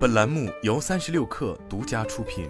本栏目由三十六氪独家出品。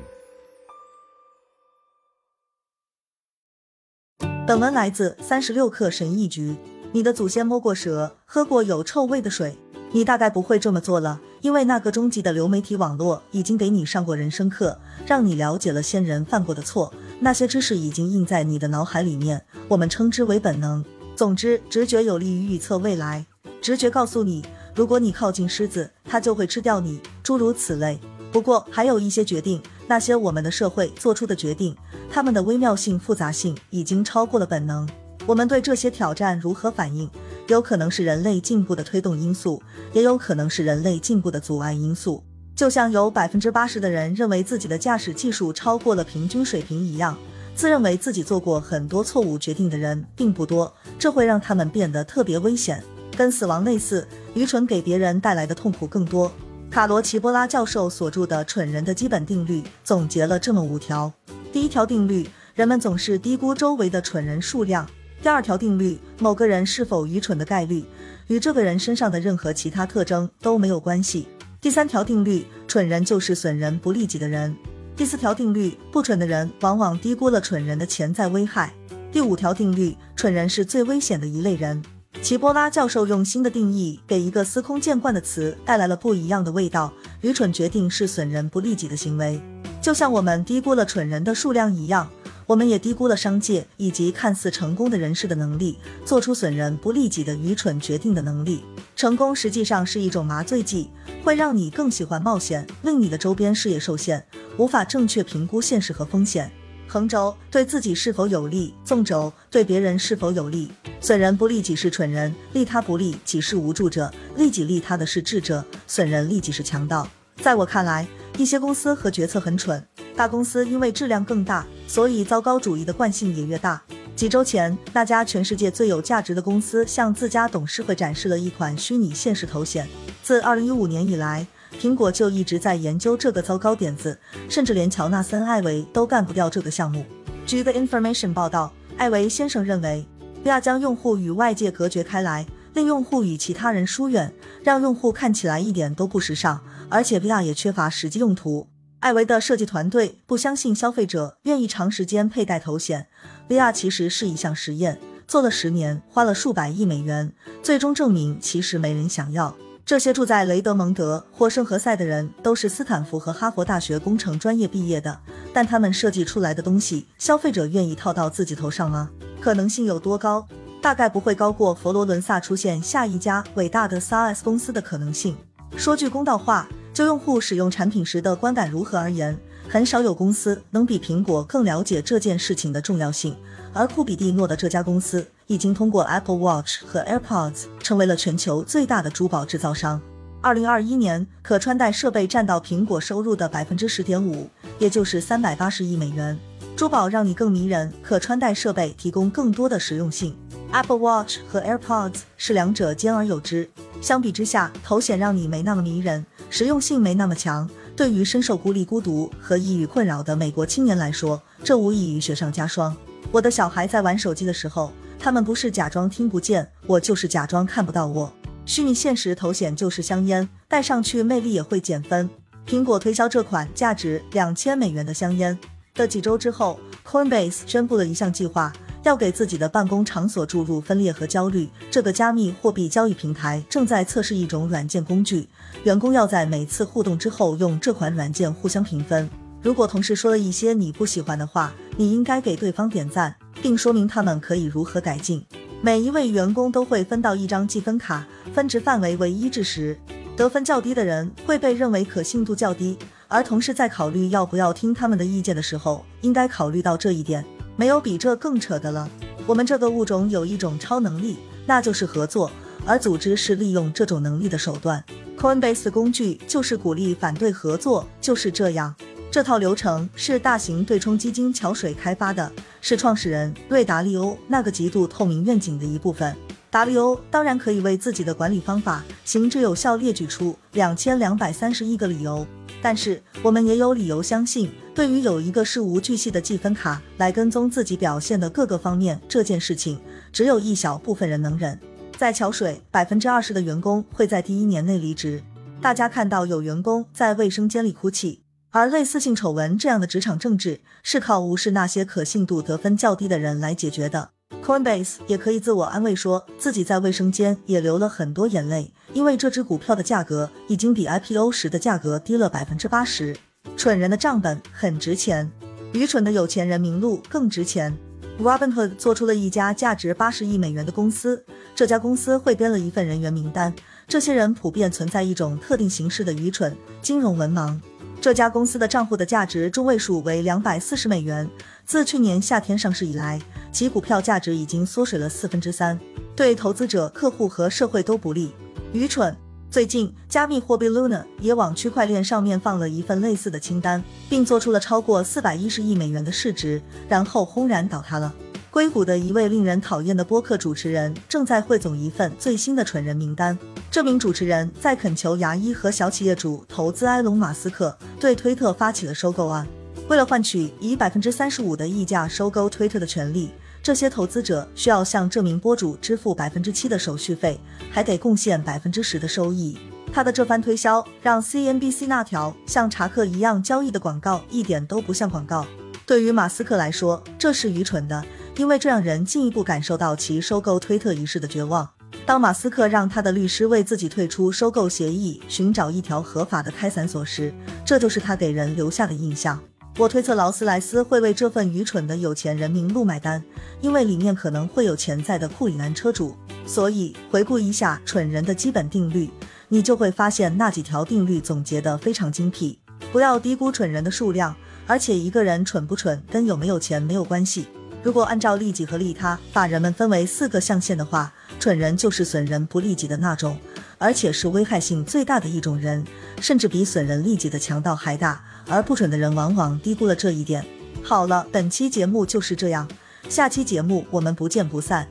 本文来自三十六氪神译局。你的祖先摸过蛇，喝过有臭味的水，你大概不会这么做了，因为那个终极的流媒体网络已经给你上过人生课，让你了解了先人犯过的错。那些知识已经印在你的脑海里面，我们称之为本能。总之，直觉有利于预测未来。直觉告诉你，如果你靠近狮子，它就会吃掉你，诸如此类。不过，还有一些决定，那些我们的社会做出的决定，它们的微妙性、复杂性已经超过了本能。我们对这些挑战如何反应，有可能是人类进步的推动因素，也有可能是人类进步的阻碍因素。就像有百分之八十的人认为自己的驾驶技术超过了平均水平一样，自认为自己做过很多错误决定的人并不多，这会让他们变得特别危险。跟死亡类似，愚蠢给别人带来的痛苦更多。卡罗齐波拉教授所著的《蠢人的基本定律》总结了这么五条：第一条定律，人们总是低估周围的蠢人数量。第二条定律，某个人是否愚蠢的概率与这个人身上的任何其他特征都没有关系。第三条定律，蠢人就是损人不利己的人。第四条定律，不蠢的人往往低估了蠢人的潜在危害。第五条定律，蠢人是最危险的一类人。齐波拉教授用新的定义给一个司空见惯的词带来了不一样的味道。愚蠢决定是损人不利己的行为，就像我们低估了蠢人的数量一样。我们也低估了商界以及看似成功的人士的能力，做出损人不利己的愚蠢决定的能力。成功实际上是一种麻醉剂，会让你更喜欢冒险，令你的周边视野受限，无法正确评估现实和风险。横轴对自己是否有利，纵轴对别人是否有利。损人不利己是蠢人，利他不利己是无助者，利己利他的是智者，损人利己是强盗。在我看来，一些公司和决策很蠢。大公司因为质量更大，所以糟糕主义的惯性也越大。几周前，那家全世界最有价值的公司向自家董事会展示了一款虚拟现实头显。自2015年以来，苹果就一直在研究这个糟糕点子，甚至连乔纳森·艾维都干不掉这个项目。据 The Information 报道，艾维先生认为，VR 将用户与外界隔绝开来，令用户与其他人疏远，让用户看起来一点都不时尚，而且 VR 也缺乏实际用途。艾维的设计团队不相信消费者愿意长时间佩戴头显。VR 其实是一项实验，做了十年，花了数百亿美元，最终证明其实没人想要。这些住在雷德蒙德或圣何塞的人都是斯坦福和哈佛大学工程专业毕业的，但他们设计出来的东西，消费者愿意套到自己头上吗？可能性有多高？大概不会高过佛罗伦萨出现下一家伟大的 SaaS 公司的可能性。说句公道话。就用户使用产品时的观感如何而言，很少有公司能比苹果更了解这件事情的重要性。而库比蒂诺的这家公司已经通过 Apple Watch 和 AirPods 成为了全球最大的珠宝制造商。二零二一年，可穿戴设备占到苹果收入的百分之十点五，也就是三百八十亿美元。珠宝让你更迷人，可穿戴设备提供更多的实用性。Apple Watch 和 AirPods 是两者兼而有之。相比之下，头显让你没那么迷人。实用性没那么强，对于深受孤立、孤独和抑郁困扰的美国青年来说，这无异于雪上加霜。我的小孩在玩手机的时候，他们不是假装听不见，我就是假装看不到我。虚拟现实头显就是香烟，戴上去魅力也会减分。苹果推销这款价值两千美元的香烟的几周之后，Coinbase 宣布了一项计划。要给自己的办公场所注入分裂和焦虑。这个加密货币交易平台正在测试一种软件工具，员工要在每次互动之后用这款软件互相评分。如果同事说了一些你不喜欢的话，你应该给对方点赞，并说明他们可以如何改进。每一位员工都会分到一张积分卡，分值范围为一至十，得分较低的人会被认为可信度较低。而同事在考虑要不要听他们的意见的时候，应该考虑到这一点。没有比这更扯的了。我们这个物种有一种超能力，那就是合作，而组织是利用这种能力的手段。Coinbase 工具就是鼓励反对合作，就是这样。这套流程是大型对冲基金桥水开发的，是创始人瑞达利欧那个极度透明愿景的一部分。达利欧当然可以为自己的管理方法行之有效列举出两千两百三十亿个理由。但是我们也有理由相信，对于有一个事无巨细的计分卡来跟踪自己表现的各个方面这件事情，只有一小部分人能忍。在桥水，百分之二十的员工会在第一年内离职。大家看到有员工在卫生间里哭泣，而类似性丑闻这样的职场政治是靠无视那些可信度得分较低的人来解决的。Coinbase 也可以自我安慰说自己在卫生间也流了很多眼泪，因为这只股票的价格已经比 IPO 时的价格低了百分之八十。蠢人的账本很值钱，愚蠢的有钱人名录更值钱。Robinhood 做出了一家价值八十亿美元的公司，这家公司汇编了一份人员名单，这些人普遍存在一种特定形式的愚蠢——金融文盲。这家公司的账户的价值中位数为两百四十美元，自去年夏天上市以来，其股票价值已经缩水了四分之三，对投资者、客户和社会都不利。愚蠢。最近，加密货币 Luna 也往区块链上面放了一份类似的清单，并做出了超过四百一十亿美元的市值，然后轰然倒塌了。硅谷的一位令人讨厌的播客主持人正在汇总一份最新的蠢人名单。这名主持人在恳求牙医和小企业主投资埃隆·马斯克，对推特发起了收购案。为了换取以百分之三十五的溢价收购推特的权利。这些投资者需要向这名播主支付百分之七的手续费，还得贡献百分之十的收益。他的这番推销让 CNBC 那条像查克一样交易的广告一点都不像广告。对于马斯克来说，这是愚蠢的，因为这让人进一步感受到其收购推特一事的绝望。当马斯克让他的律师为自己退出收购协议，寻找一条合法的开伞锁时，这就是他给人留下的印象。我推测劳斯莱斯会为这份愚蠢的有钱人名录买单，因为里面可能会有潜在的库里南车主。所以回顾一下蠢人的基本定律，你就会发现那几条定律总结得非常精辟。不要低估蠢人的数量，而且一个人蠢不蠢跟有没有钱没有关系。如果按照利己和利他把人们分为四个象限的话，蠢人就是损人不利己的那种，而且是危害性最大的一种人，甚至比损人利己的强盗还大。而不蠢的人往往低估了这一点。好了，本期节目就是这样，下期节目我们不见不散。